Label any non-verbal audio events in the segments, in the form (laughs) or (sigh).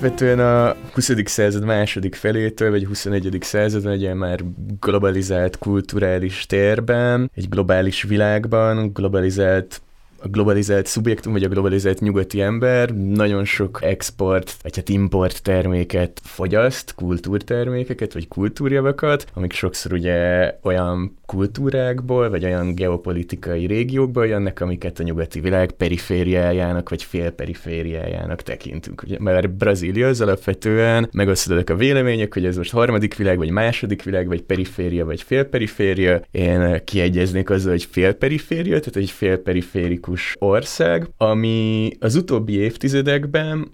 alapvetően a 20. század második felétől, vagy 21. századon egy már globalizált kulturális térben, egy globális világban, globalizált a globalizált szubjektum, vagy a globalizált nyugati ember nagyon sok export, vagy hát import terméket fogyaszt, kultúrtermékeket, vagy kultúrjavakat, amik sokszor ugye olyan kultúrákból, vagy olyan geopolitikai régiókból jönnek, amiket a nyugati világ perifériájának, vagy félperifériájának tekintünk. Ugye, mert Brazília az alapvetően megosztodnak a vélemények, hogy ez most harmadik világ, vagy második világ, vagy periféria, vagy félperiféria. Én kiegyeznék azzal, hogy félperiféria, tehát egy félperiférikus ország, ami az utóbbi évtizedekben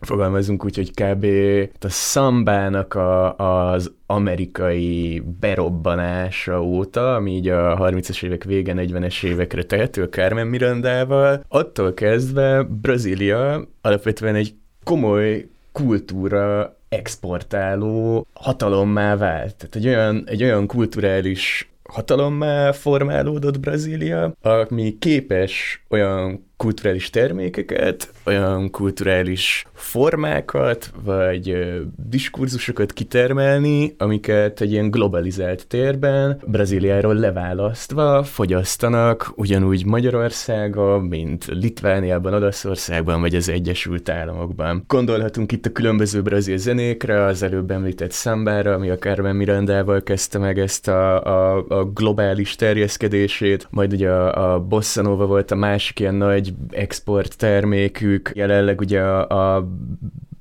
fogalmazunk úgy, hogy kb. a szambának a, az amerikai berobbanása óta, ami így a 30-as évek vége, 40-es évekre tehető Carmen Mirandával, attól kezdve Brazília alapvetően egy komoly kultúra exportáló hatalommá vált. Tehát egy olyan, egy olyan kulturális hatalommá formálódott Brazília, ami képes olyan kulturális termékeket, olyan kulturális formákat, vagy diskurzusokat kitermelni, amiket egy ilyen globalizált térben Brazíliáról leválasztva fogyasztanak, ugyanúgy Magyarországon, mint Litvániában, Olaszországban, vagy az Egyesült Államokban. Gondolhatunk itt a különböző brazil zenékre, az előbb említett szambára, ami a Carmen Mirandával kezdte meg ezt a, a, a globális terjeszkedését, majd ugye a, a Bossa Nova volt a másik ilyen nagy export termékük, jelenleg ugye a, a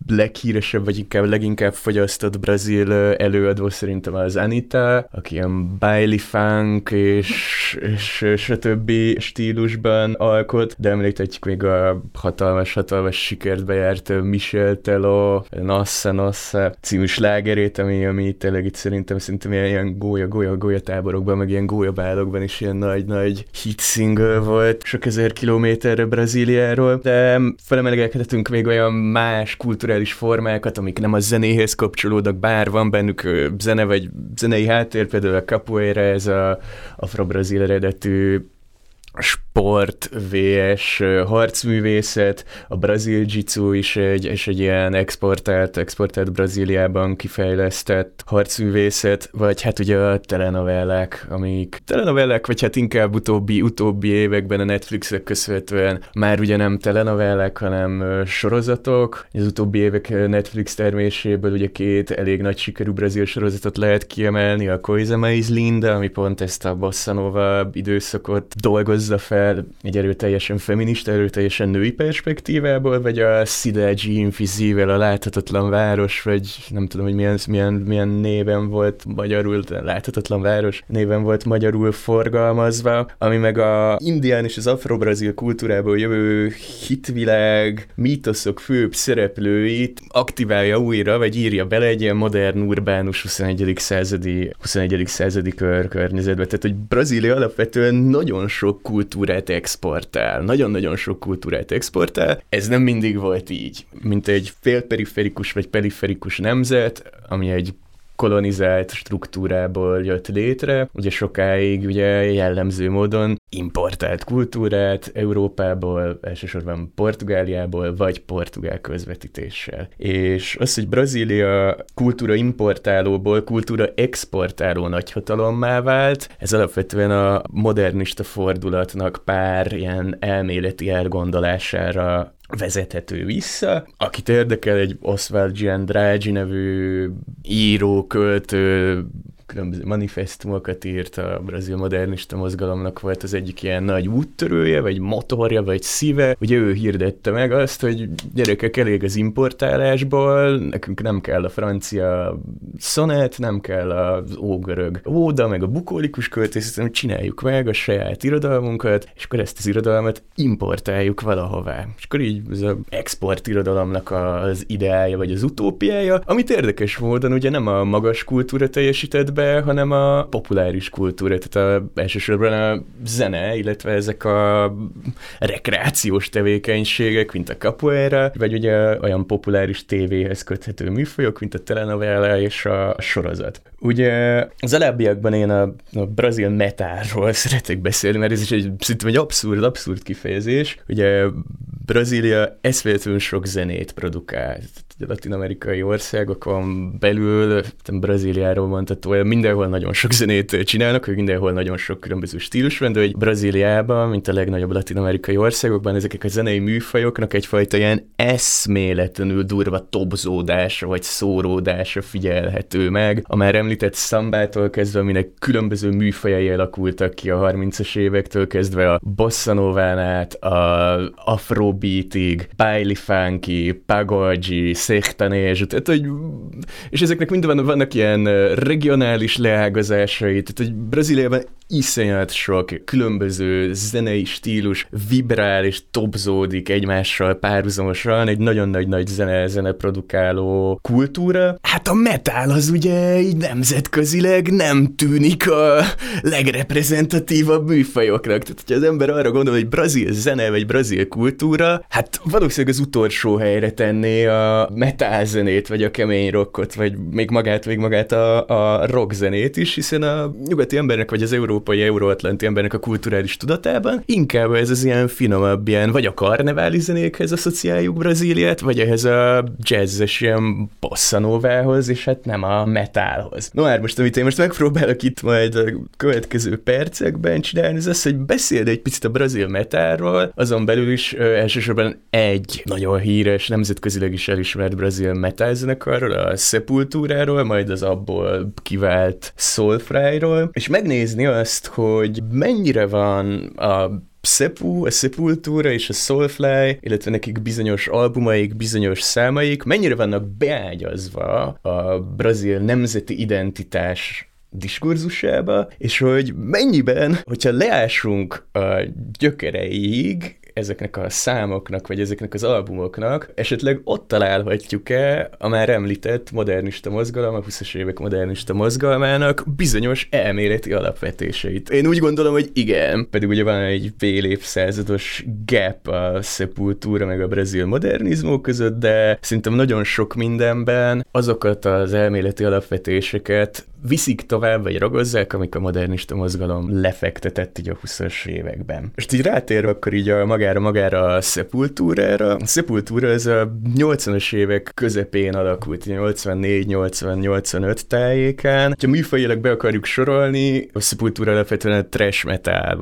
leghíresebb, vagy inkább leginkább fogyasztott brazil előadó szerintem az Anita, aki ilyen baile funk és, és stb. stílusban alkot, de említhetjük még a hatalmas-hatalmas sikert bejárt Michel Telo, Nossa Nossa című slágerét, ami, ami tényleg itt szerintem szerintem ilyen, ilyen gólya, gólya, gólya táborokban, meg ilyen gólyabálokban is ilyen nagy-nagy hit single volt, sok ezer kilométerre Brazíliáról, de felemelkedhetünk még olyan más kulturális kulturális formákat, amik nem a zenéhez kapcsolódnak, bár van bennük zene vagy zenei háttér, például a capoeira, ez a afro-brazil eredetű sport, VS, harcművészet, a brazil jitsu is egy, és egy ilyen exportált, exportált Brazíliában kifejlesztett harcművészet, vagy hát ugye a telenovellák, amik telenovellák, vagy hát inkább utóbbi, utóbbi években a Netflixek köszönhetően már ugye nem telenovellák, hanem sorozatok. Az utóbbi évek Netflix terméséből ugye két elég nagy sikerű brazil sorozatot lehet kiemelni, a Coisa Mais Linda, ami pont ezt a bossa időszakot dolgozza fel, el egy erőteljesen feminista, erőteljesen női perspektívából, vagy a Sidaji Invisível a láthatatlan város, vagy nem tudom, hogy milyen, milyen, milyen néven volt magyarul, láthatatlan város néven volt magyarul forgalmazva, ami meg a indián és az afro-brazil kultúrából jövő hitvilág, mítoszok főbb szereplőit aktiválja újra, vagy írja bele egy ilyen modern, urbánus 21. századi, 21. századi kör környezetbe. Tehát, hogy Brazília alapvetően nagyon sok kultúrát exportál, nagyon-nagyon sok kultúrát exportál. Ez nem mindig volt így. Mint egy félperiferikus vagy periferikus nemzet, ami egy kolonizált struktúrából jött létre, ugye sokáig ugye jellemző módon importált kultúrát Európából, elsősorban Portugáliából, vagy portugál közvetítéssel. És az, hogy Brazília kultúra importálóból kultúra exportáló nagyhatalommá vált, ez alapvetően a modernista fordulatnak pár ilyen elméleti elgondolására vezethető vissza. Akit érdekel, egy Oswald Giandragi nevű író, költő, különböző manifestumokat írt, a brazil modernista mozgalomnak volt az egyik ilyen nagy úttörője, vagy motorja, vagy szíve. Ugye ő hirdette meg azt, hogy gyerekek elég az importálásból, nekünk nem kell a francia szonet, nem kell az ógörög óda, meg a bukólikus költészet, csináljuk meg a saját irodalmunkat, és akkor ezt az irodalmat importáljuk valahová. És akkor így ez az export irodalomnak az ideája, vagy az utópiája, amit érdekes módon ugye nem a magas kultúra teljesített be, hanem a populáris kultúra, tehát a, elsősorban a zene, illetve ezek a rekreációs tevékenységek, mint a capoeira, vagy ugye olyan populáris tévéhez köthető műfajok, mint a telenovela és a sorozat. Ugye az alábbiakban én a, a brazil metárról (laughs) szeretek beszélni, mert ez is egy, szerintem egy abszurd, abszurd kifejezés. Ugye Brazília eszméletlenül sok zenét produkált a latin-amerikai országokon belül, Brazíliáról mondható, mindenhol nagyon sok zenét csinálnak, hogy mindenhol nagyon sok különböző stílus van, de hogy Brazíliában, mint a legnagyobb latin-amerikai országokban, ezek a zenei műfajoknak egyfajta ilyen eszméletlenül durva tobzódása vagy szóródása figyelhető meg. A már említett szambától kezdve, aminek különböző műfajai alakultak ki a 30-as évektől kezdve a bossanován át, a afrobeatig, baile funky, pagodi, széktanés, tehát hogy, és ezeknek mind van, vannak ilyen regionális leágazásai, tehát hogy Brazíliában iszonyat sok különböző zenei stílus vibrál és topzódik egymással párhuzamosan, egy nagyon nagy-nagy zene, zene produkáló kultúra. Hát a metal az ugye így nemzetközileg nem tűnik a legreprezentatívabb műfajoknak. Tehát, hogyha az ember arra gondol, hogy brazil zene vagy brazil kultúra, hát valószínűleg az utolsó helyre tenné a metal zenét, vagy a kemény rockot, vagy még magát, még magát a, a rock zenét is, hiszen a nyugati embernek, vagy az euró európai euróatlanti embernek a kulturális tudatában, inkább ez az ilyen finomabb, ilyen vagy a karneváli zenékhez asszociáljuk Brazíliát, vagy ehhez a jazzes ilyen bosszanóvához, és hát nem a metálhoz. No már most, amit én most megpróbálok itt majd a következő percekben csinálni, az az, hogy beszélj egy picit a brazil metálról, azon belül is ö, elsősorban egy nagyon híres, nemzetközileg is elismert brazil metal zenekarról, a Sepulturáról, majd az abból kivált Soulfry-ról, és megnézni azt, azt, hogy mennyire van a Sepu, a Sepultura és a Soulfly, illetve nekik bizonyos albumaik, bizonyos számaik, mennyire vannak beágyazva a brazil nemzeti identitás diskurzusába, és hogy mennyiben, hogyha leásunk a gyökereig, ezeknek a számoknak, vagy ezeknek az albumoknak, esetleg ott találhatjuk-e a már említett modernista mozgalom, a 20-as évek modernista mozgalmának bizonyos elméleti alapvetéseit. Én úgy gondolom, hogy igen, pedig ugye van egy fél évszázados gap a Sepultura meg a brazil modernizmó között, de szerintem nagyon sok mindenben azokat az elméleti alapvetéseket viszik tovább, vagy ragozzák, amik a modernista mozgalom lefektetett így a 20-as években. Most így rátérve akkor így a magára, magára a Sepultúrára. A Sepultúra ez a 80-as évek közepén alakult, 84-80-85 tájékán. Ha műfajilag be akarjuk sorolni, a Sepultúra alapvetően a trash metal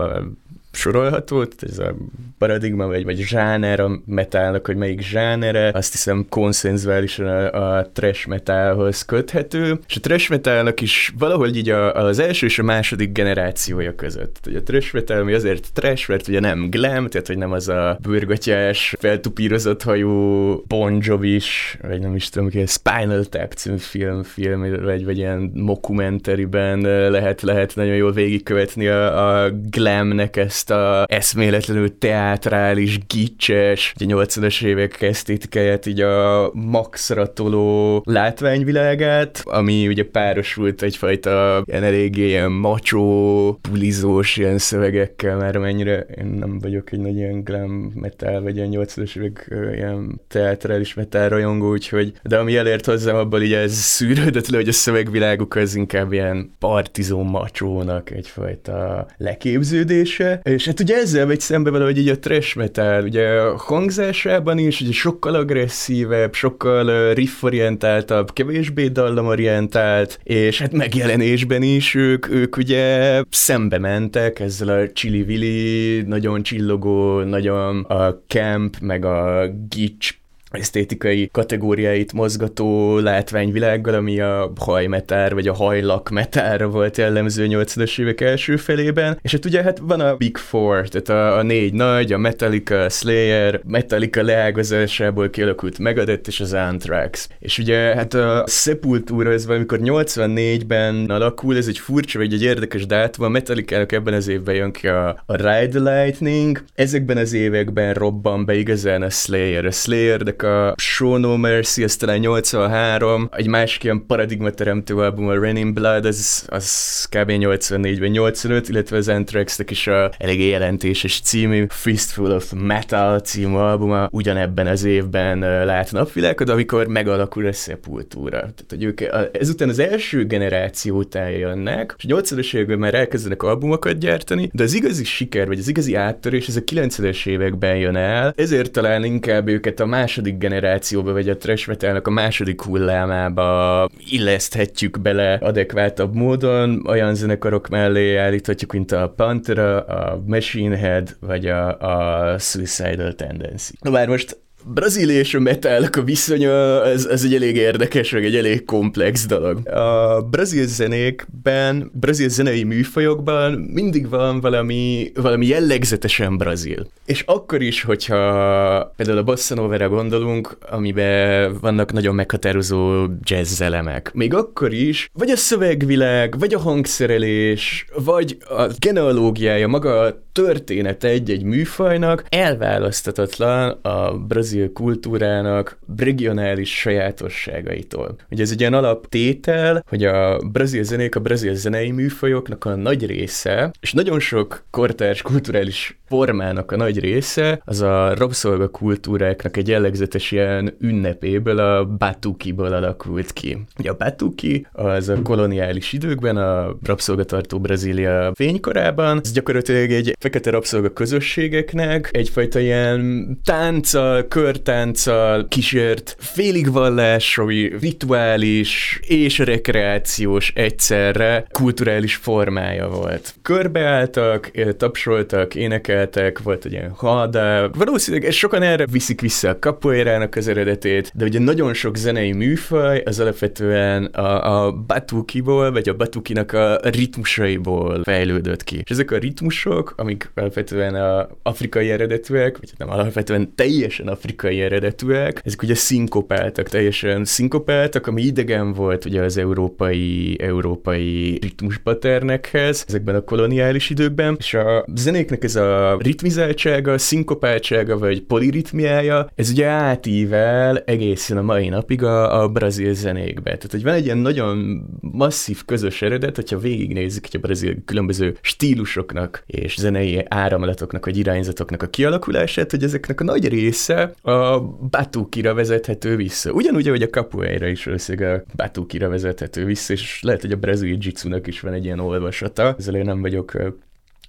sorolható, ez a paradigma, vagy, vagy zsáner a metálnak, hogy melyik zsánere, azt hiszem konszenzuálisan a, a trash metalhoz köthető, és a trash metalnak is valahogy így a, az első és a második generációja között. Ugye a trash metal, ami azért trash, mert ugye nem glam, tehát hogy nem az a bőrgatyás, feltupírozott hajú Bon Jovi-s, vagy nem is tudom, hogy Spinal Tap című film, film vagy, vagy ilyen mockumentariben lehet, lehet nagyon jól végigkövetni a, a glamnek ezt ezt a eszméletlenül teátrális, gicses, a 80-as évek esztétikáját, így a maxra toló látványvilágát, ami ugye párosult egyfajta ilyen eléggé ilyen macsó, pulizós ilyen szövegekkel, már mennyire én nem vagyok egy nagy ilyen glam metal, vagy ilyen 80-as évek ilyen teátrális metal rajongó, úgyhogy, de ami elért hozzám, abban így ez szűrődött le, hogy a szövegviláguk az inkább ilyen partizó macsónak egyfajta leképződése, és hát ugye ezzel megy szembe valahogy így a trash metal, ugye a hangzásában is ugye sokkal agresszívebb, sokkal rifforientáltabb, kevésbé dallamorientált, és hát megjelenésben is ők, ők ugye szembe mentek ezzel a csili-vili, nagyon csillogó, nagyon a camp, meg a gics esztétikai kategóriáit mozgató látványvilággal, ami a hajmetár vagy a hajlakmetárra volt jellemző 80-as évek első felében, és hát ugye hát van a Big Four, tehát a, a négy nagy, a Metallica, a Slayer, Metallica leágazásából kialakult Megadeth és az Anthrax. És ugye hát a Sepultura ez valamikor 84-ben alakul, ez egy furcsa vagy egy érdekes dátum, a Metallica-nak ebben az évben jön ki a, a Ride the Lightning, ezekben az években robban be igazán a Slayer. A Slayer, de a Show No Mercy, ez talán 83, egy másik ilyen paradigmateremtő album, a Rain in Blood, az, az kb. 84-ben 85, illetve az Anthrax-nek is a eléggé jelentéses című Fistful of Metal című albuma ugyanebben az évben lát napvilágot, amikor megalakul a Sepultura. Tehát, hogy ők ezután az első generáció után jönnek, és a 80-as években már elkezdenek albumokat gyártani, de az igazi siker, vagy az igazi áttörés, ez a 90-es években jön el, ezért talán inkább őket a második második generációba, vagy a trash metalnak a második hullámába illeszthetjük bele adekvátabb módon, olyan zenekarok mellé állíthatjuk, mint a Pantera, a Machine Head, vagy a, a Suicidal Tendency. Na bár most Brazília és a metalnak a viszonya, ez, ez egy elég érdekes, meg egy elég komplex dolog. A brazil zenékben, brazil zenei műfajokban mindig van valami, valami jellegzetesen brazil. És akkor is, hogyha például a bossa gondolunk, amiben vannak nagyon meghatározó jazz elemek. Még akkor is, vagy a szövegvilág, vagy a hangszerelés, vagy a genealógiája, maga a története egy-egy műfajnak elválasztatatlan a brazil kultúrának regionális sajátosságaitól. Ugye ez egy ilyen alaptétel, hogy a brazil zenék, a brazil zenei műfajoknak a nagy része, és nagyon sok kortárs kulturális formának a nagy része, az a rabszolga kultúráknak egy jellegzetes ilyen ünnepéből, a batukiból alakult ki. Ugye a batuki az a koloniális időkben, a rabszolgatartó Brazília fénykorában, ez gyakorlatilag egy fekete rabszolga közösségeknek egyfajta ilyen tánccal, körtánccal kísért, félig vallási, rituális és rekreációs egyszerre kulturális formája volt. Körbeálltak, tapsoltak, énekeltek, volt egy ilyen ha, de valószínűleg sokan erre viszik vissza a capoeirának az eredetét, de ugye nagyon sok zenei műfaj az alapvetően a, a batukiból, vagy a batukinak a ritmusaiból fejlődött ki. És ezek a ritmusok, amik alapvetően a afrikai eredetűek, vagy nem alapvetően teljesen afrikai eredetűek, ezek ugye szinkopáltak, teljesen szinkopáltak, ami idegen volt ugye az európai, európai ritmuspaternekhez ezekben a koloniális időkben, és a zenéknek ez a ritmizáltsága, szinkopáltsága, vagy poliritmiája, ez ugye átível egészen a mai napig a, a brazil zenékbe. Tehát, hogy van egy ilyen nagyon masszív közös eredet, hogyha végignézzük, hogy a brazil különböző stílusoknak és zenei áramlatoknak, vagy irányzatoknak a kialakulását, hogy ezeknek a nagy része a Batukira vezethető vissza. Ugyanúgy, hogy a capoeira is valószínűleg a Batukira vezethető vissza, és lehet, hogy a brazil jitsunak is van egy ilyen olvasata, ezzel én nem vagyok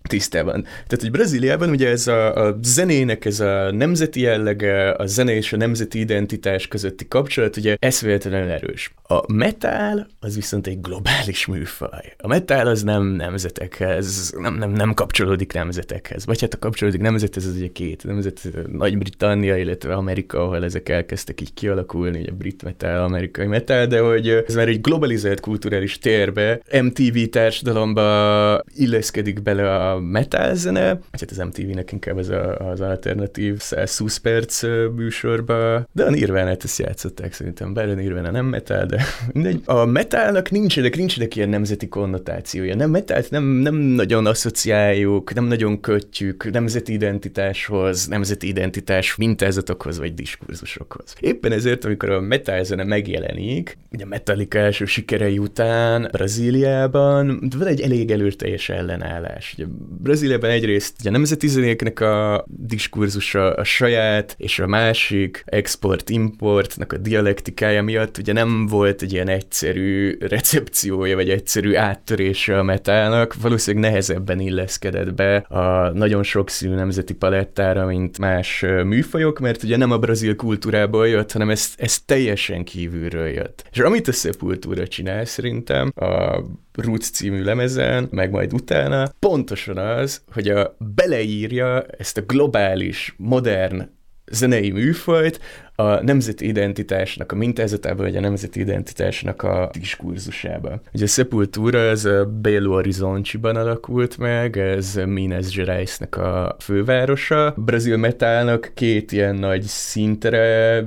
tisztában. Tehát, hogy Brazíliában ugye ez a, a zenének ez a nemzeti jellege, a zene és a nemzeti identitás közötti kapcsolat ugye eszméletlenül erős. A metal az viszont egy globális műfaj. A metal az nem nemzetekhez, nem, nem, nem kapcsolódik nemzetekhez. Vagy hát a kapcsolódik nemzethez, az ugye két nemzet, Nagy-Britannia, illetve Amerika, ahol ezek elkezdtek így kialakulni, ugye brit metal, amerikai metal, de hogy ez már egy globalizált kulturális térbe, MTV társadalomba illeszkedik bele a metal zene, hát az MTV-nek inkább ez a, az alternatív 120 perc műsorba, de a Nirvana-t ezt játszották szerintem, bár a Nirvana nem metal, de (laughs) mindegy. A metalnak nincsenek, nincsenek ilyen nemzeti konnotációja. Nem, metált nem, nem nagyon asszociáljuk, nem nagyon kötjük nemzeti identitáshoz, nemzeti identitás mintázatokhoz vagy diskurzusokhoz. Éppen ezért, amikor a metal zene megjelenik, ugye a Metallica első sikerei után Brazíliában van egy elég előteljes ellenállás. Ugye Brazíliában egyrészt ugye a nemzeti zenéknek a diskurzusa a saját és a másik export-importnak a dialektikája miatt ugye nem volt egy ilyen egyszerű recepciója, vagy egyszerű áttörése a metának, valószínűleg nehezebben illeszkedett be a nagyon sokszínű nemzeti palettára, mint más műfajok, mert ugye nem a brazil kultúrából jött, hanem ez, ez teljesen kívülről jött. És amit a Sepultura csinál szerintem, a Roots című lemezen, meg majd utána, pontosan az, hogy a beleírja ezt a globális, modern zenei műfajt, a nemzeti identitásnak a mintázatába, vagy a nemzeti identitásnak a diskurzusába. Ugye a Sepultura ez Belo Horizonte-ban alakult meg, ez Minas Gerais-nek a fővárosa. Brazil metalnak két ilyen nagy szintre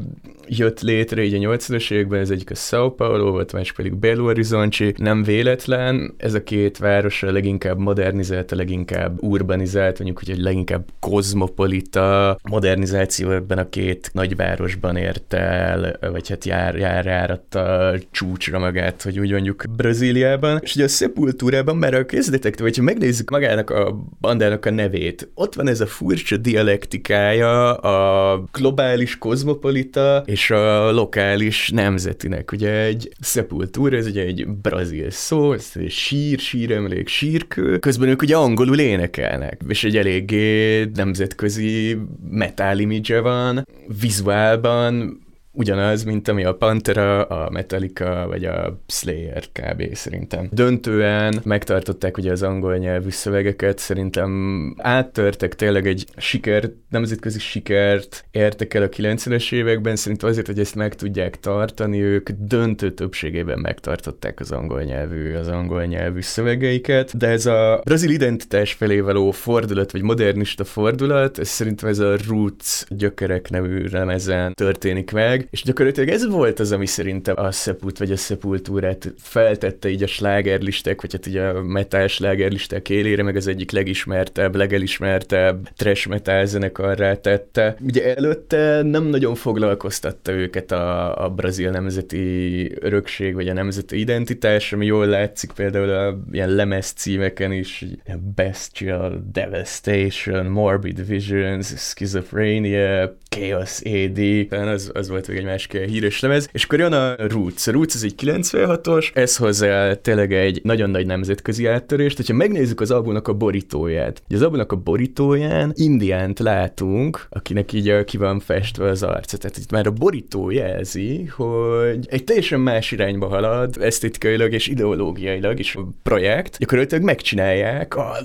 jött létre így a 80-as években, ez egyik a São Paulo volt, másik pedig Belo Horizonte. Nem véletlen, ez a két város a leginkább modernizált, a leginkább urbanizált, mondjuk, hogy egy leginkább kozmopolita modernizáció ebben a két nagyváros májusban ért el, vagy hát jár, jár, járatta csúcsra magát, hogy úgy mondjuk Brazíliában, és ugye a Sepultúrában már a kezdetektől, hogyha megnézzük magának a bandának a nevét, ott van ez a furcsa dialektikája a globális kozmopolita és a lokális nemzetinek. Ugye egy Sepultúra, ez ugye egy brazil szó, ez egy sír, síremlék, sírkő, közben ők ugye angolul énekelnek, és egy eléggé nemzetközi metal image van, vizuálban Brazíliában ugyanaz, mint ami a Pantera, a Metallica vagy a Slayer kb. szerintem. Döntően megtartották ugye az angol nyelvű szövegeket, szerintem áttörtek tényleg egy siker, nemzetközi sikert értek el a 90-es években, szerintem azért, hogy ezt meg tudják tartani, ők döntő többségében megtartották az angol nyelvű, az angol nyelvű szövegeiket, de ez a brazil identitás felé való fordulat, vagy modernista fordulat, ez szerintem ez a Roots gyökerek nevű lemezen történik meg, és gyakorlatilag ez volt az, ami szerintem a Sepult vagy a Sepultúrát feltette így a slágerlistek, vagy hát ugye a metal slágerlistek élére, meg az egyik legismertebb, legelismertebb trash metal zenekarrá tette. Ugye előtte nem nagyon foglalkoztatta őket a, a brazil nemzeti örökség, vagy a nemzeti identitás, ami jól látszik például a ilyen lemez címeken is, Bestial, Devastation, Morbid Visions, Schizophrenia, Chaos AD, az, az volt egy másik híres lemez, és akkor jön a Roots. A Roots ez egy 96-os, ez hozzá tényleg egy nagyon nagy nemzetközi áttörést, hogyha megnézzük az albumnak a borítóját. Az albumnak a borítóján Indiánt látunk, akinek így ki van festve az arca. Tehát itt már a borító jelzi, hogy egy teljesen más irányba halad, esztétikailag és ideológiailag is a projekt. Gyakorlatilag megcsinálják a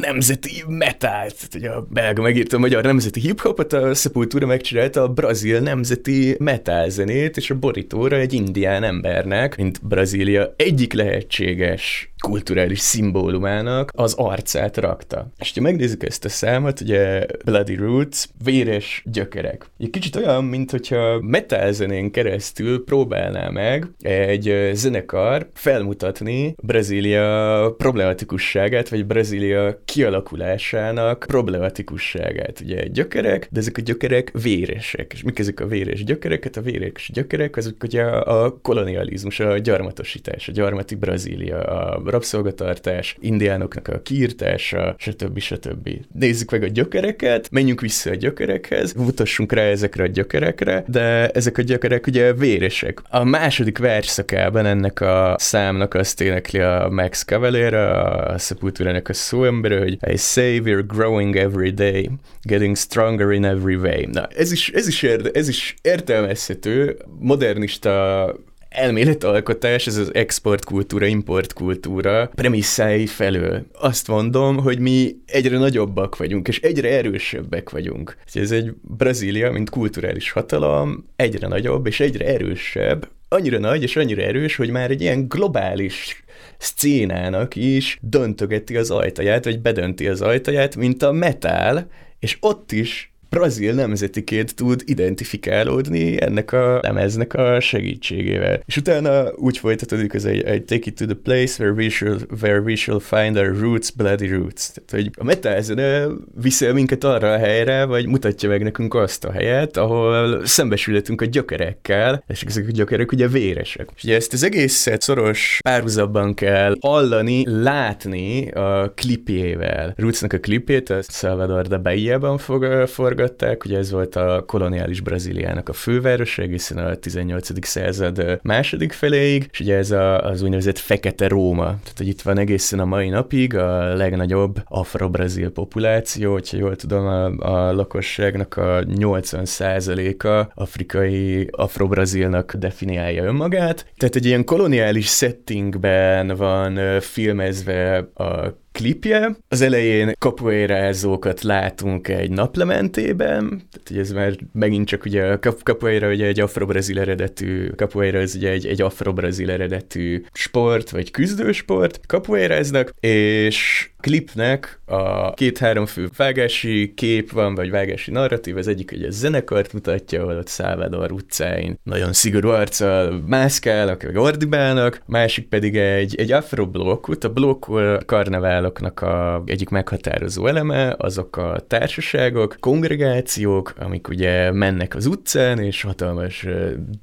nemzeti metált. Ugye a belga megírta a magyar nemzeti hip-hopot, a Sepultura megcsinálta a brazil nemzeti metal zenét, és a borítóra egy indián embernek, mint Brazília egyik lehetséges kulturális szimbólumának az arcát rakta. És ha megnézzük ezt a számot, ugye Bloody Roots, véres gyökerek. Egy kicsit olyan, mint hogyha metal zenén keresztül próbálná meg egy zenekar felmutatni Brazília problematikusságát, vagy Brazília kialakulásának problematikusságát. Ugye gyökerek, de ezek a gyökerek véresek. És mik ezek a véres gyökereket? A véres gyökerek azok ugye a kolonializmus, a gyarmatosítás, a gyarmati Brazília, a rabszolgatartás, indiánoknak a kiirtása, stb. stb. Nézzük meg a gyökereket, menjünk vissza a gyökerekhez, mutassunk rá ezekre a gyökerekre, de ezek a gyökerek ugye véresek. A második versszakában ennek a számnak azt énekli a Max Cavalier, a Sepultura-nek a szóembere, hogy I say we're growing every day, getting stronger in every way. Na, ez is, ez is, érde, ez is értelmezhető, modernista elméletalkotás, ez az exportkultúra, importkultúra premisszái felől. Azt mondom, hogy mi egyre nagyobbak vagyunk, és egyre erősebbek vagyunk. Ez egy Brazília, mint kulturális hatalom, egyre nagyobb és egyre erősebb, annyira nagy és annyira erős, hogy már egy ilyen globális szcénának is döntögeti az ajtaját, vagy bedönti az ajtaját, mint a metal, és ott is brazil nemzetiként tud identifikálódni ennek a lemeznek a segítségével. És utána úgy folytatódik az egy, egy Take it to the place where we shall, where we shall find our roots, bloody roots. Tehát, hogy a metal zene viszi minket arra a helyre, vagy mutatja meg nekünk azt a helyet, ahol szembesülhetünk a gyökerekkel, és ezek a gyökerek ugye véresek. És ugye ezt az egészet szoros párhuzabban kell hallani, látni a klipjével. Rootsnak a klipét, a Salvador de Bahia-ban fog forgatni, forgatták, ugye ez volt a koloniális Brazíliának a fővárosa, egészen a 18. század második feléig, és ugye ez a, az úgynevezett Fekete Róma. Tehát, hogy itt van egészen a mai napig a legnagyobb afro-brazil populáció, hogyha jól tudom, a, a lakosságnak a 80%-a afrikai afro-brazilnak definiálja önmagát. Tehát egy ilyen koloniális settingben van filmezve a klipje. Az elején kapuérázókat látunk egy naplementében, tehát ugye ez már megint csak ugye a kapuéra ugye egy afro-brazil eredetű, kapuéra ez ugye egy, egy afro-brazil eredetű sport, vagy küzdősport, kapuéráznak, és klipnek a két-három fő vágási kép van, vagy vágási narratív, az egyik egy zenekart mutatja, ahol ott Salvador utcáin nagyon szigorú arccal mászkálnak, vagy ordibálnak, másik pedig egy, egy afro blokkot, a blokk karneváloknak a egyik meghatározó eleme, azok a társaságok, kongregációk, amik ugye mennek az utcán, és hatalmas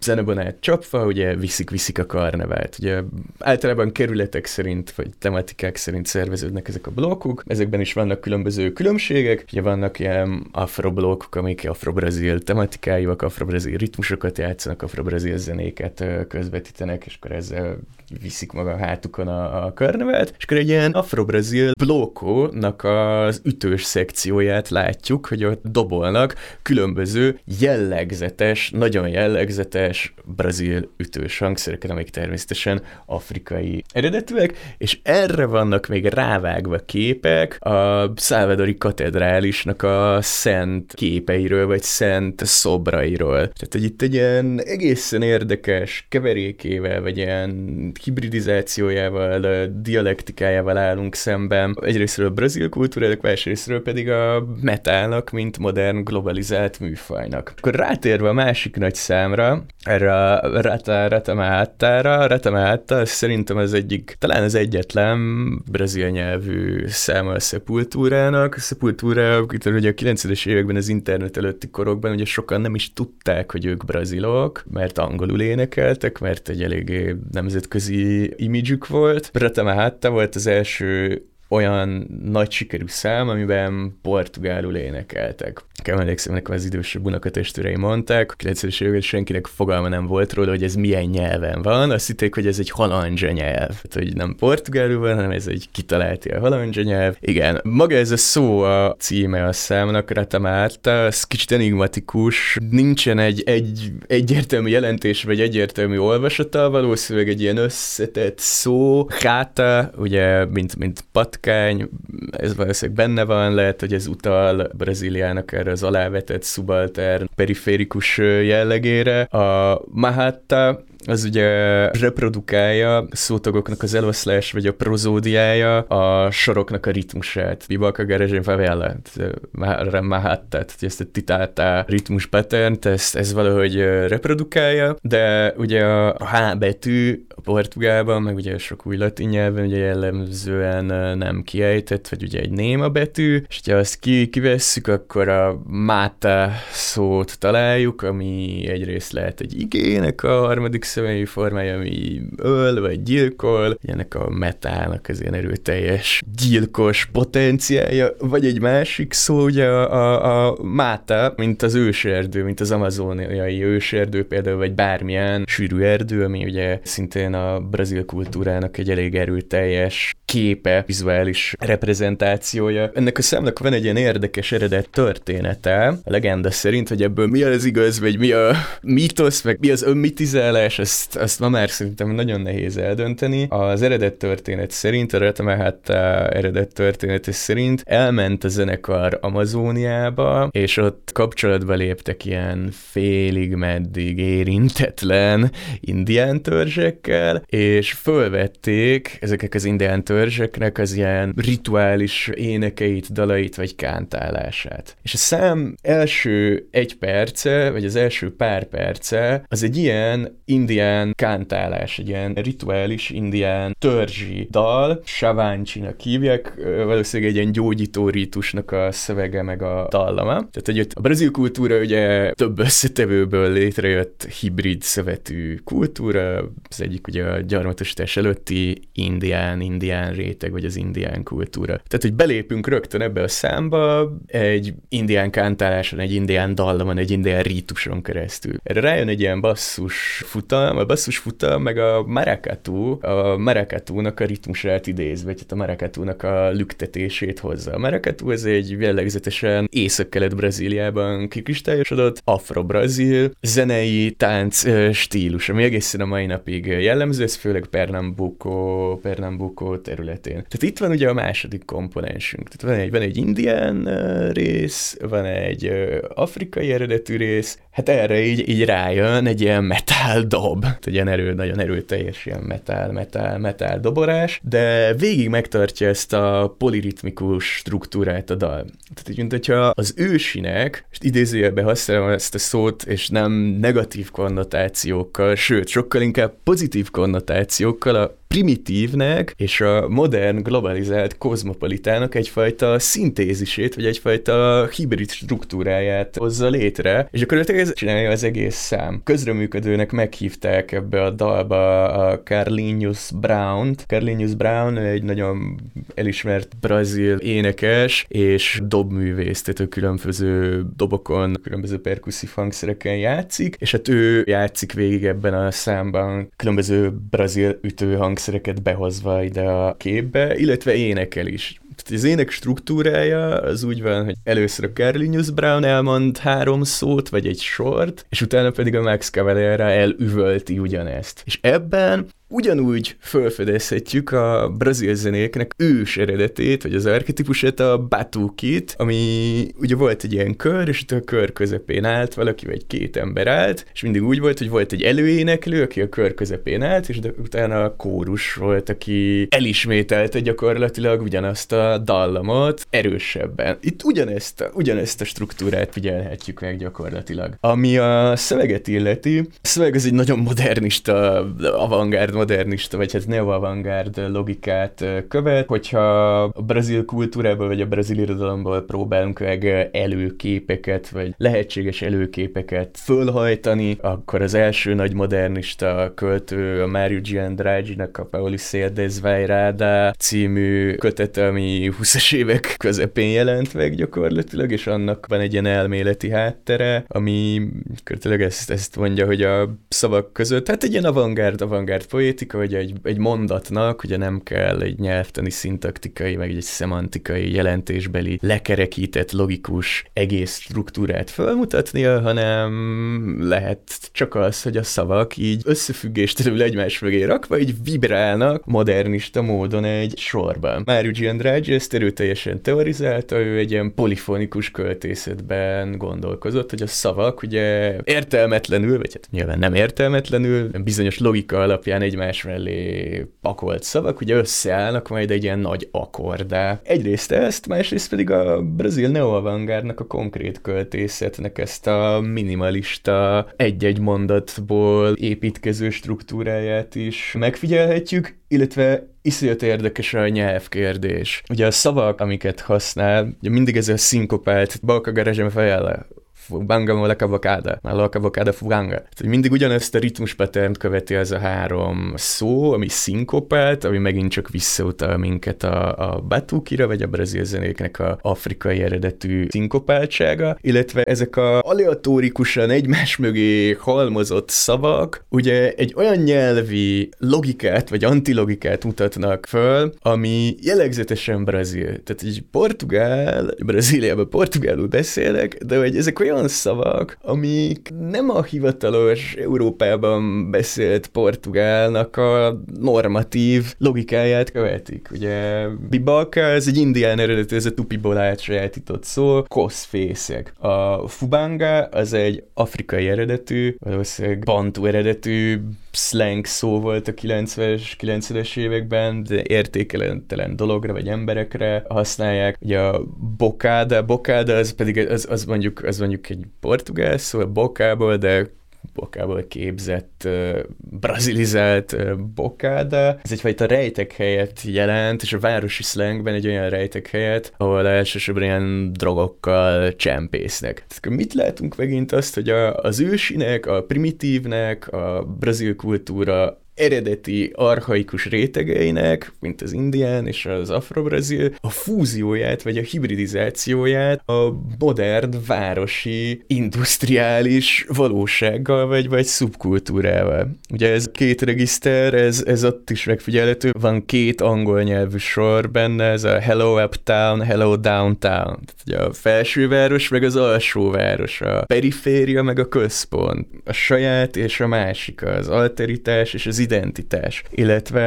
zenebonát csapva, ugye viszik-viszik a karnevált. Ugye általában kerületek szerint, vagy tematikák szerint szerveződnek ezek a blokkok, ezekben is vannak különböző különbségek, ugye vannak ilyen afroblokkok, amik afro-brazil tematikájúak, afro-brazil ritmusokat játszanak, afro-brazil zenéket közvetítenek, és akkor ezzel viszik maga a hátukon a, a karnevelt, és akkor egy ilyen afro-brazil blokkónak az ütős szekcióját látjuk, hogy ott dobolnak különböző jellegzetes, nagyon jellegzetes brazil ütős hangszereket, amik természetesen afrikai eredetűek, és erre vannak még rávágva képek a Salvadori katedrálisnak a szent képeiről, vagy szent szobrairól. Tehát, hogy itt egy ilyen egészen érdekes keverékével, vagy ilyen hibridizációjával, dialektikájával állunk szemben. Egyrésztről a brazil kultúrának, másrésztről pedig a metálnak, mint modern globalizált műfajnak. Akkor rátérve a másik nagy számra, erre a Rata Rata Mahattára, Rata Mahatta, szerintem az egyik, talán az egyetlen brazil nyelvű száma a Sepultúrának. A Sepultúra, itt ugye a 90-es években az internet előtti korokban ugye sokan nem is tudták, hogy ők brazilok, mert angolul énekeltek, mert egy eléggé nemzetközi imidzsük volt. Rata Mahatta volt az első olyan nagy sikerű szám, amiben portugálul énekeltek. Kell emlékszem, nekem az idősebb unokatestvérei mondták, a 90-es években senkinek fogalma nem volt róla, hogy ez milyen nyelven van, azt hitték, hogy ez egy halandzsa nyelv. Tehát, hogy nem portugálul van, hanem ez egy kitalált ilyen halandzsa nyelv. Igen, maga ez a szó a címe a számnak, Ratamárta, ez kicsit enigmatikus, nincsen egy, egy egyértelmű jelentés, vagy egyértelmű olvasata, valószínűleg egy ilyen összetett szó, háta, ugye, mint, mint pat patkány, ez valószínűleg benne van, lehet, hogy ez utal Brazíliának erre az alávetett subaltern periférikus jellegére. A Mahatta az ugye reprodukálja szótagoknak az eloszlás, vagy a prozódiája a soroknak a ritmusát. Bibalka Gerezsén favela, Mahatta, tehát ezt a titáltá ritmus pattern, ezt, ez valahogy reprodukálja, de ugye a H betű a portugálban, meg ugye sok új latin nyelven ugye jellemzően nem kiejtett, vagy ugye egy néma betű, és ha azt ki, kivesszük, akkor a mata szót találjuk, ami egyrészt lehet egy igének a harmadik személyi formája, ami öl vagy gyilkol, ennek a metálnak az ilyen erőteljes gyilkos potenciája, vagy egy másik szó, ugye a, a, a máta, mint az őserdő, mint az amazoniai őserdő például, vagy bármilyen sűrű erdő, ami ugye szintén a brazil kultúrának egy elég erőteljes képe, vizuális reprezentációja. Ennek a számnak van egy ilyen érdekes eredet története, a legenda szerint, hogy ebből mi az igaz, vagy mi a mítosz, meg mi az önmitizálás, ezt, azt ma már szerintem nagyon nehéz eldönteni. Az eredet történet szerint, a Retamahata eredet története szerint elment a zenekar Amazóniába, és ott kapcsolatba léptek ilyen félig meddig érintetlen indián törzsekkel, és fölvették ezeknek az indián törzseknek az ilyen rituális énekeit, dalait vagy kántálását. És a szám első egy perce, vagy az első pár perce, az egy ilyen indián kántálás, egy ilyen rituális indián törzsi dal, Saváncsinak hívják, valószínűleg egy ilyen gyógyító rítusnak a szövege meg a dallama. Tehát, hogy a brazil kultúra ugye több összetevőből létrejött hibrid szövetű kultúra, az egyik ugye a gyarmatosítás előtti indián, indián réteg, vagy az indián kultúra. Tehát, hogy belépünk rögtön ebbe a számba egy indián kántáláson, egy indián dallamon, egy indián rítuson keresztül. Erre rájön egy ilyen basszus futam, a basszus futam, meg a maracatu, a maracatu-nak a ritmusát idézve, vagy hát a maracatu-nak a lüktetését hozza. A maracatu ez egy jellegzetesen észak-kelet Brazíliában kikristályosodott afro-brazil zenei tánc stílus, ami egészen a mai napig jellemző, ez főleg Pernambuco, Pernambuco területén. Tehát itt van ugye a második komponensünk. Tehát van egy, van egy indián rész, van egy afrikai eredetű rész, hát erre így, így rájön egy ilyen metal dob, egy ilyen erő, nagyon erőteljes ilyen metal, metal, metal doborás, de végig megtartja ezt a poliritmikus struktúrát a dal. Tehát így, mint hogyha az ősinek, és idézőjelben használom ezt a szót, és nem negatív konnotációkkal, sőt, sokkal inkább pozitív konnotációkkal a primitívnek és a modern globalizált kozmopolitának egyfajta szintézisét, vagy egyfajta hibrid struktúráját hozza létre, és akkor ez csinálja az egész szám. Közreműködőnek meghívták ebbe a dalba a Carlinhos Brown-t. Carlinhos Brown egy nagyon elismert brazil énekes és dobművész, tehát ő különböző dobokon, különböző perkusszív hangszereken játszik, és hát ő játszik végig ebben a számban különböző brazil ütő hangszereket behozva ide a képbe, illetve énekel is. Tehát az ének struktúrája az úgy van, hogy először a Carlinhos Brown elmond három szót, vagy egy sort, és utána pedig a Max Cavalera elüvölti ugyanezt. És ebben ugyanúgy felfedezhetjük a brazil zenéknek ős eredetét, vagy az archetípusát, a batukit, ami ugye volt egy ilyen kör, és a kör közepén állt valaki, vagy két ember állt, és mindig úgy volt, hogy volt egy előéneklő, aki a kör közepén állt, és de utána a kórus volt, aki elismételte gyakorlatilag ugyanazt a dallamot erősebben. Itt ugyanezt a, ugyanezt a struktúrát figyelhetjük meg gyakorlatilag. Ami a szöveget illeti, a szöveg az egy nagyon modernista, avantgárd modernista, vagy hát neo-avantgárd logikát követ, hogyha a brazil kultúrából, vagy a brazil irodalomból próbálunk meg előképeket, vagy lehetséges előképeket fölhajtani, akkor az első nagy modernista költő a Mário Giandraghi-nak a Paulicia Desvairada című kötet, ami 20-es évek közepén jelent meg gyakorlatilag, és annak van egy ilyen elméleti háttere, ami körülbelül ezt, ezt mondja, hogy a szavak között, hát egy ilyen avantgárd, avantgárd poézia, poétika, hogy egy, egy mondatnak ugye nem kell egy nyelvtani szintaktikai, meg egy szemantikai jelentésbeli lekerekített, logikus egész struktúrát felmutatnia, hanem lehet csak az, hogy a szavak így összefüggéstelenül egymás mögé rakva, így vibrálnak modernista módon egy sorban. Mário Giandraghi ezt erőteljesen teorizálta, ő egy ilyen polifonikus költészetben gondolkozott, hogy a szavak ugye értelmetlenül, vagy hát nyilván nem értelmetlenül, bizonyos logika alapján egy egymás mellé pakolt szavak, ugye összeállnak majd egy ilyen nagy akkordá. Egyrészt ezt, másrészt pedig a brazil neoavangárnak a konkrét költészetnek ezt a minimalista egy-egy mondatból építkező struktúráját is megfigyelhetjük, illetve iszonyat érdekes a nyelvkérdés. Ugye a szavak, amiket használ, ugye mindig ez a szinkopált, balka garázsem fejele, fuganga mo la cavalcada, ma la fuganga. Tehát, mindig ugyanezt a ritmuspaternt követi ez a három szó, ami szinkopált, ami megint csak visszautal minket a, a batukira, vagy a brazil zenéknek a afrikai eredetű szinkopáltsága, illetve ezek a aleatórikusan egymás mögé halmozott szavak, ugye egy olyan nyelvi logikát, vagy antilogikát mutatnak föl, ami jellegzetesen brazil. Tehát egy portugál, Brazíliában portugálul beszélek, de hogy ezek olyan olyan szavak, amik nem a hivatalos Európában beszélt portugálnak a normatív logikáját követik. Ugye bibalka, ez egy indián eredetű, ez a tupiból átsajátított szó, koszfészek. A fubanga az egy afrikai eredetű, valószínűleg bantu eredetű slang szó volt a 90-es, 90-es években, de értékelentelen dologra vagy emberekre használják. Ugye a bokáda, bokáda az pedig az, az mondjuk, az mondjuk egy portugál szó, bokából, de bokából képzett, brazilizált uh, bokáda. Ez egyfajta rejtek helyet jelent, és a városi slangben egy olyan rejtek helyet, ahol elsősorban ilyen drogokkal csempésznek. Tehát mit látunk megint azt, hogy a, az ősinek, a primitívnek, a brazil kultúra eredeti arhaikus rétegeinek, mint az indián és az afrobrazil, a fúzióját vagy a hibridizációját a modern városi industriális valósággal vagy, vagy szubkultúrával. Ugye ez két regiszter, ez, ez ott is megfigyelhető, van két angol nyelvű sor benne, ez a Hello Uptown, Hello Downtown. Tehát ugye a felsőváros meg az alsóváros, a periféria meg a központ, a saját és a másik, az alteritás és az identitás. Illetve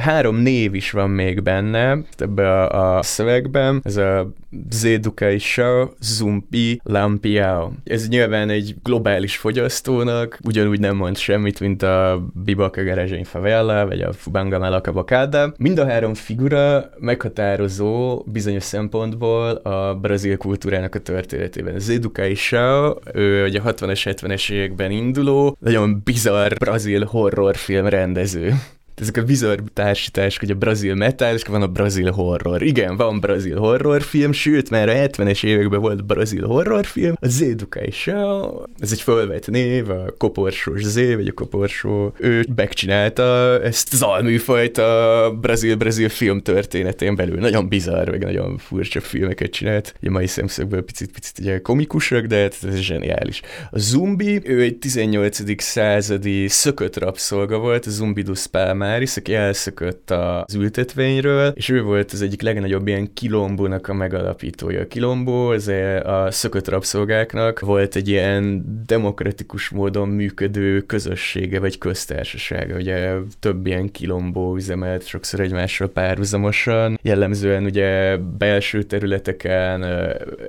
három név is van még benne ebbe a, a szövegben. Ez a Zédukai Shao, Zumpi, Lampiao. Ez nyilván egy globális fogyasztónak ugyanúgy nem mond semmit, mint a Bibaka Garázsain Favela, vagy a Fubanga Malaka Bakada. Mind a három figura meghatározó bizonyos szempontból a brazil kultúrának a történetében. Zédukai Shao, ő ugye a 60-es, 70-es években induló, nagyon bizarr brazil horrorfilm rendező ezek a bizarr társítások, hogy a brazil metal, és van a brazil horror. Igen, van brazil horrorfilm, sőt, már a 70-es években volt brazil horrorfilm, a Zédukai Show, ez egy fölvett név, a koporsós Zé, vagy a koporsó, ő megcsinálta ezt az alműfajt a brazil-brazil film történetén belül. Nagyon bizarr, meg nagyon furcsa filmeket csinált. Ugye mai szemszögből picit-picit ugye komikusak, de ez zseniális. A Zumbi, ő egy 18. századi szökött rabszolga volt, a Zumbidus Palma Maris, aki elszökött az ültetvényről, és ő volt az egyik legnagyobb ilyen kilombónak a megalapítója. A kilombó, ez a szökött rabszolgáknak volt egy ilyen demokratikus módon működő közössége vagy köztársasága. Ugye több ilyen kilombó üzemelt sokszor egymással párhuzamosan, jellemzően ugye belső területeken,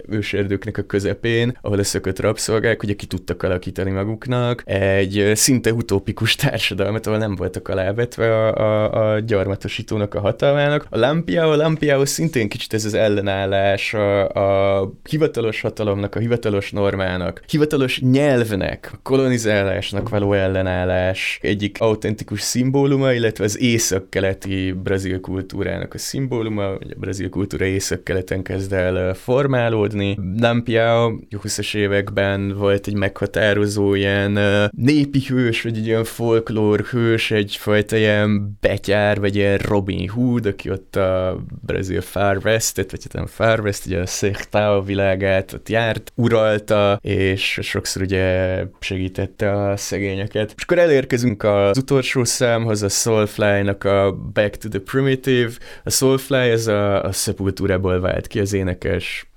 őserdőknek a közepén, ahol a szökött rabszolgák ugye ki tudtak alakítani maguknak egy szinte utópikus társadalmat, ahol nem voltak alávetve, a, a, a gyarmatosítónak a hatalmának. A Lampiao, a Lampiao szintén kicsit ez az ellenállás a, a hivatalos hatalomnak, a hivatalos normának, hivatalos nyelvnek, a kolonizálásnak való ellenállás egyik autentikus szimbóluma, illetve az észak-keleti brazil kultúrának a szimbóluma, vagy a brazil kultúra észak-keleten kezd el formálódni. Lampiao 20-as években volt egy meghatározó ilyen népi hős, vagy egy ilyen folklór hős, egyfajta ilyen ilyen betyár, vagy ilyen Robin Hood, aki ott a brazil Far West-et, vagy hát nem Far West, ugye a Sertao világát ott járt, uralta, és sokszor ugye segítette a szegényeket. És akkor elérkezünk az utolsó számhoz, a Soulfly-nak a Back to the Primitive. A Soulfly ez a, a Sepultura-ból vált ki az énekes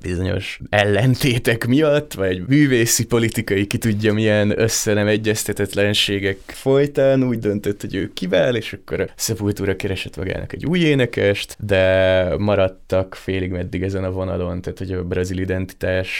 bizonyos ellentétek miatt, vagy művészi politikai, ki tudja milyen össze nem egyeztetetlenségek folytán úgy döntött, hogy ő kivál, és akkor a Sepultura keresett magának egy új énekest, de maradtak félig meddig ezen a vonalon, tehát hogy a brazil identitás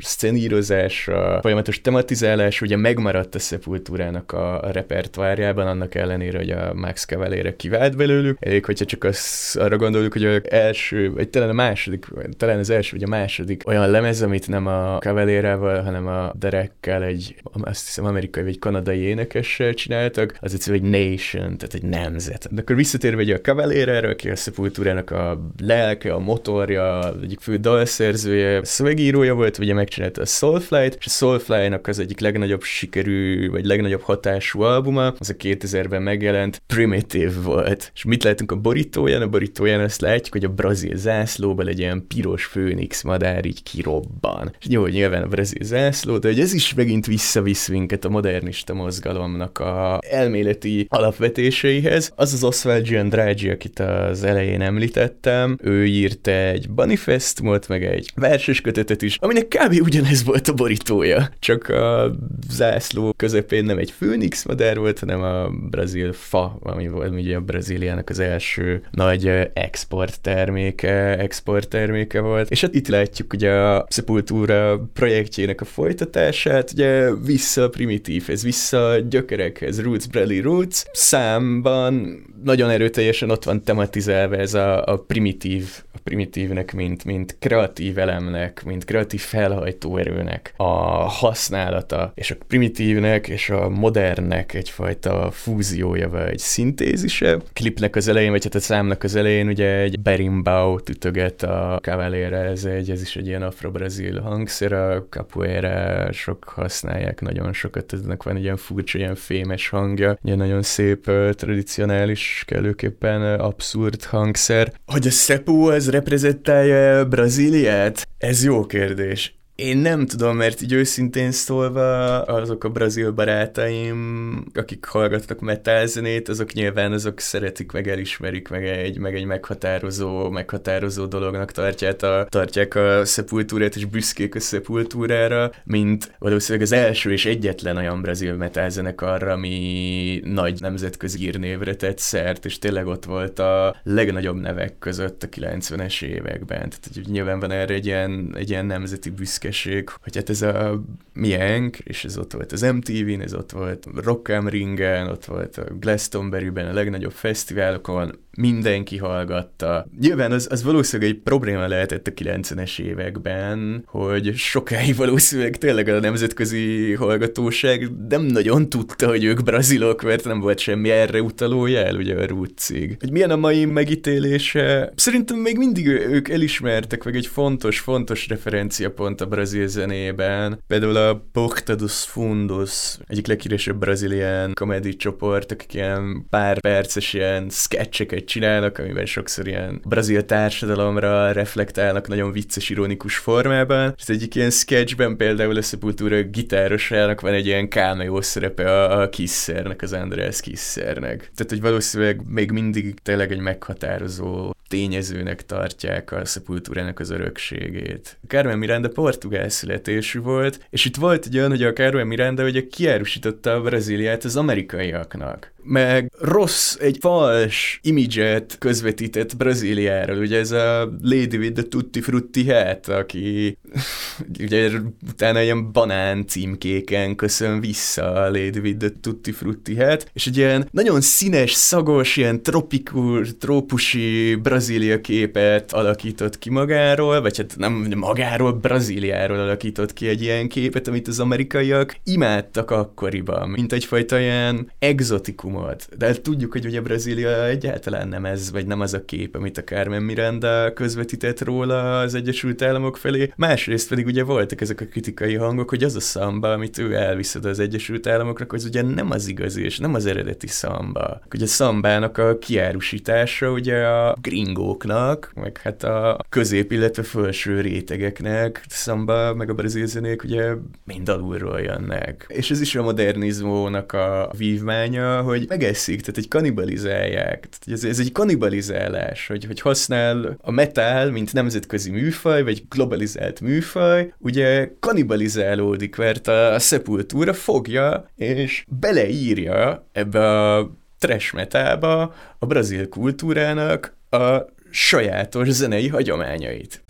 szcenírozása, folyamatos tematizálás ugye megmaradt a Sepulturának a, a repertoárjában, annak ellenére, hogy a Max Cavalera kivált belőlük. Elég, hogyha csak az, arra gondoljuk, hogy az első, vagy talán a második, talán az első, vagy a második második olyan lemez, amit nem a Cavalérával, hanem a Derekkel egy, azt hiszem, amerikai vagy kanadai énekessel csináltak, az egyszerűen egy nation, tehát egy nemzet. De akkor visszatérve egy a Cavalérre, aki a Sepulturának a lelke, a motorja, egyik fő dalszerzője, szövegírója volt, ugye megcsinálta a Soulfly-t, és a Soulfly-nak az egyik legnagyobb sikerű, vagy legnagyobb hatású albuma, az a 2000-ben megjelent Primitive volt. És mit látunk a borítóján? A borítóján azt látjuk, hogy a brazil zászlóban egy ilyen piros főnix madár így kirobban. És jó, nyilván a brazil zászló, de hogy ez is megint visszavisz minket a modernista mozgalomnak a elméleti alapvetéseihez. Az az Oswald Giandraggi, akit az elején említettem, ő írt egy manifestumot, meg egy verses kötetet is, aminek kb. ugyanez volt a borítója, csak a zászló közepén nem egy főnix madár volt, hanem a brazil fa, ami volt ugye a Brazíliának az első nagy export terméke, export terméke volt, és hát itt látjuk ugye a Sepultura projektjének a folytatását, ugye vissza a primitívhez, vissza a gyökerekhez, Roots Bradley Roots, számban nagyon erőteljesen ott van tematizálva ez a, a primitív, primitívnek, mint, mint kreatív elemnek, mint kreatív felhajtóerőnek a használata, és a primitívnek és a modernnek egyfajta fúziója vagy szintézise. Klipnek az elején, vagy hát a számnak az elején ugye egy berimbau ütöget a Cavalera, ez, egy, ez is egy ilyen afro-brazil hangszer, a capoeira sok használják, nagyon sokat, ennek van egy ilyen furcsa, ilyen fémes hangja, ilyen nagyon szép, tradicionális kellőképpen abszurd hangszer. Hogy a Sepu az reprezentálja Brazíliát? Ez jó kérdés. Én nem tudom, mert így őszintén szólva azok a brazil barátaim, akik hallgatnak metal zenét, azok nyilván azok szeretik, meg elismerik, meg egy, meg egy meghatározó, meghatározó dolognak tartják a, tartják a szepultúrát, és büszkék a szepultúrára, mint valószínűleg az első és egyetlen olyan brazil metal zenekarra, ami nagy nemzetközi írnévre tett szert, és tényleg ott volt a legnagyobb nevek között a 90-es években. Tehát nyilván van erre egy ilyen, egy ilyen nemzeti büszke büszkeség, hogy hát ez a miénk, és ez ott volt az MTV-n, ez ott volt Rock am Ringen, ott volt a Glastonbury-ben, a legnagyobb fesztiválokon, mindenki hallgatta. Nyilván az, az valószínűleg egy probléma lehetett a 90-es években, hogy sokáig valószínűleg tényleg a nemzetközi hallgatóság nem nagyon tudta, hogy ők brazilok, mert nem volt semmi erre utaló jel, ugye a rúcig. Hogy milyen a mai megítélése? Szerintem még mindig ők elismertek, meg egy fontos, fontos referenciapont a brazil zenében. Például a Porta dos Fundos, egyik leghíresebb brazilián komedi csoport, akik ilyen pár perces ilyen sketcheket csinálnak, amiben sokszor ilyen brazil társadalomra reflektálnak nagyon vicces, ironikus formában. És egyik ilyen sketchben például a Sepultura gitárosának van egy ilyen cameo szerepe a, a Kissernek, az András Kissernek. Tehát, hogy valószínűleg még mindig tényleg egy meghatározó tényezőnek tartják a Sepulturának az örökségét. Carmen Miranda portugál születésű volt, és itt volt egy olyan, hogy a Carmen Miranda ugye kiárusította a Brazíliát az amerikaiaknak meg rossz, egy fals imidzset közvetített Brazíliáról. Ugye ez a Lady with the Tutti Frutti hat, aki (laughs) ugye utána ilyen banán címkéken köszön vissza a Lady with the Tutti Frutti hat, és egy ilyen nagyon színes, szagos, ilyen tropikus, trópusi Brazília képet alakított ki magáról, vagy hát nem magáról, Brazíliáról alakított ki egy ilyen képet, amit az amerikaiak imádtak akkoriban, mint egyfajta ilyen exotikum volt. De hát tudjuk, hogy ugye Brazília egyáltalán nem ez, vagy nem az a kép, amit a Carmen Miranda közvetített róla az Egyesült Államok felé. Másrészt pedig ugye voltak ezek a kritikai hangok, hogy az a szamba, amit ő elviszed az Egyesült Államoknak, az ugye nem az igazi, és nem az eredeti szamba. Hogy a szambának a kiárusítása ugye a gringóknak, meg hát a közép, illetve felső rétegeknek, szamba, meg a brazil zenék ugye mind alulról jönnek. És ez is a modernizmónak a vívmánya, hogy megeszik, tehát egy kanibalizálják. Tehát ez, ez egy kanibalizálás, hogy, hogy használ a metal, mint nemzetközi műfaj, vagy globalizált műfaj, ugye kanibalizálódik, mert a, a szepultúra fogja és beleírja ebbe a trash metalba a brazil kultúrának a sajátos zenei hagyományait.